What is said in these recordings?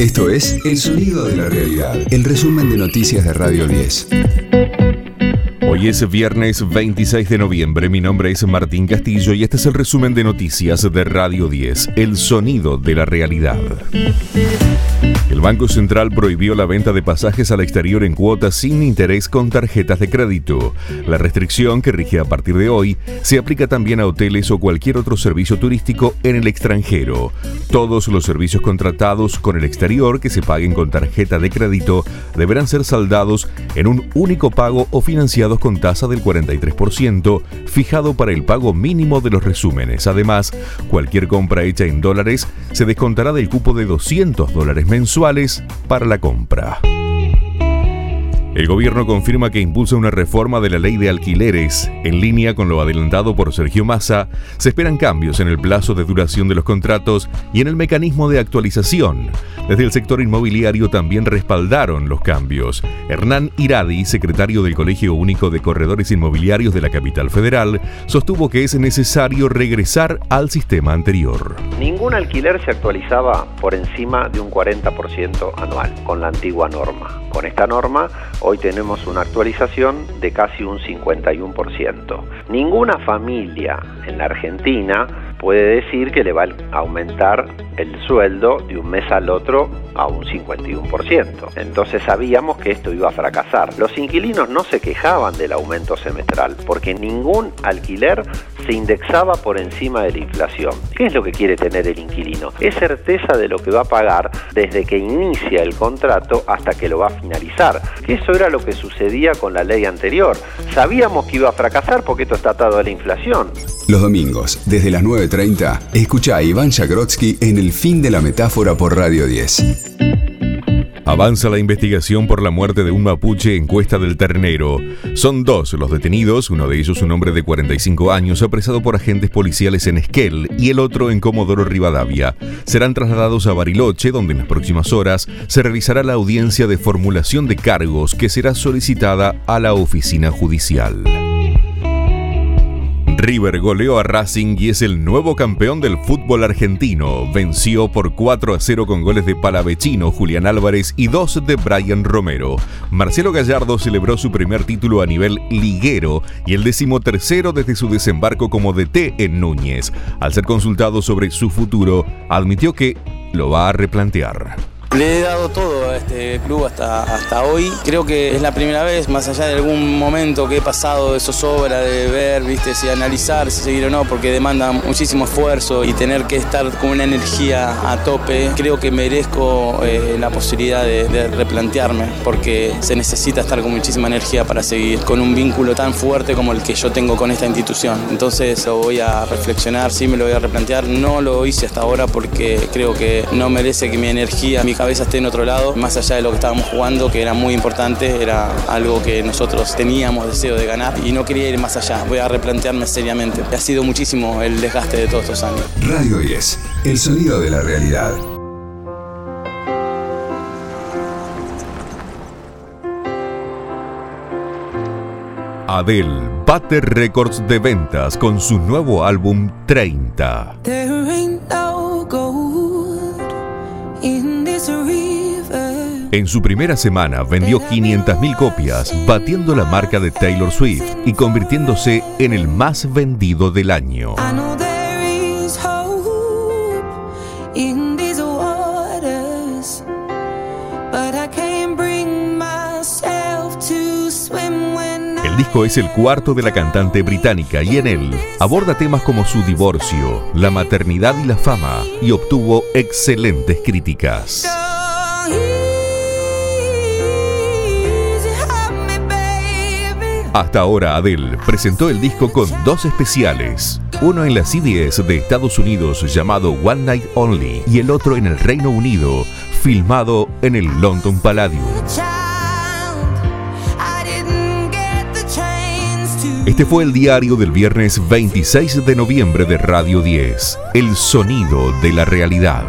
Esto es El Sonido de la Realidad, el resumen de noticias de Radio 10. Hoy es viernes 26 de noviembre, mi nombre es Martín Castillo y este es el resumen de noticias de Radio 10, El Sonido de la Realidad. Banco Central prohibió la venta de pasajes al exterior en cuotas sin interés con tarjetas de crédito. La restricción, que rige a partir de hoy, se aplica también a hoteles o cualquier otro servicio turístico en el extranjero. Todos los servicios contratados con el exterior que se paguen con tarjeta de crédito deberán ser saldados en un único pago o financiados con tasa del 43%, fijado para el pago mínimo de los resúmenes. Además, cualquier compra hecha en dólares se descontará del cupo de 200 dólares mensuales para la compra. El gobierno confirma que impulsa una reforma de la ley de alquileres. En línea con lo adelantado por Sergio Massa, se esperan cambios en el plazo de duración de los contratos y en el mecanismo de actualización. Desde el sector inmobiliario también respaldaron los cambios. Hernán Iradi, secretario del Colegio Único de Corredores Inmobiliarios de la capital federal, sostuvo que es necesario regresar al sistema anterior. Ningún alquiler se actualizaba por encima de un 40% anual con la antigua norma. Con esta norma, tenemos una actualización de casi un 51%. Ninguna familia en la Argentina puede decir que le va a aumentar el sueldo de un mes al otro a un 51%. Entonces sabíamos que esto iba a fracasar. Los inquilinos no se quejaban del aumento semestral porque ningún alquiler se indexaba por encima de la inflación. ¿Qué es lo que quiere tener el inquilino? Es certeza de lo que va a pagar desde que inicia el contrato hasta que lo va a finalizar. Eso era lo que sucedía con la ley anterior. Sabíamos que iba a fracasar porque esto está atado a la inflación. Los domingos, desde las 9.30, escucha a Iván Jagrotsky en El fin de la metáfora por Radio 10. Avanza la investigación por la muerte de un mapuche en Cuesta del Ternero. Son dos los detenidos, uno de ellos un hombre de 45 años apresado por agentes policiales en Esquel y el otro en Comodoro Rivadavia. Serán trasladados a Bariloche, donde en las próximas horas se realizará la audiencia de formulación de cargos que será solicitada a la oficina judicial. River goleó a Racing y es el nuevo campeón del fútbol argentino. Venció por 4 a 0 con goles de Palavecino, Julián Álvarez y dos de Brian Romero. Marcelo Gallardo celebró su primer título a nivel liguero y el décimo tercero desde su desembarco como DT en Núñez. Al ser consultado sobre su futuro, admitió que lo va a replantear. Le he dado todo a este club hasta, hasta hoy. Creo que es la primera vez, más allá de algún momento que he pasado de zozobra, de ver, viste, si analizar, si seguir o no, porque demanda muchísimo esfuerzo y tener que estar con una energía a tope. Creo que merezco eh, la posibilidad de, de, replantearme, porque se necesita estar con muchísima energía para seguir con un vínculo tan fuerte como el que yo tengo con esta institución. Entonces lo voy a reflexionar, sí me lo voy a replantear. No lo hice hasta ahora porque creo que no merece que mi energía, mi cabeza esté en otro lado, más allá de lo que estábamos jugando, que era muy importante, era algo que nosotros teníamos deseo de ganar y no quería ir más allá. Voy a replantearme seriamente. Ha sido muchísimo el desgaste de todos estos años. Radio 10, el sonido de la realidad. Adele bate récords de ventas con su nuevo álbum 30. En su primera semana vendió 500.000 copias, batiendo la marca de Taylor Swift y convirtiéndose en el más vendido del año. Disco es el cuarto de la cantante británica y en él aborda temas como su divorcio, la maternidad y la fama y obtuvo excelentes críticas. Hasta ahora Adele presentó el disco con dos especiales, uno en la CBS de Estados Unidos llamado One Night Only y el otro en el Reino Unido, filmado en el London Palladium. Este fue el diario del viernes 26 de noviembre de Radio 10, El Sonido de la Realidad.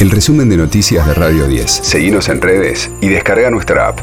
El resumen de noticias de Radio 10. Seguimos en redes y descarga nuestra app.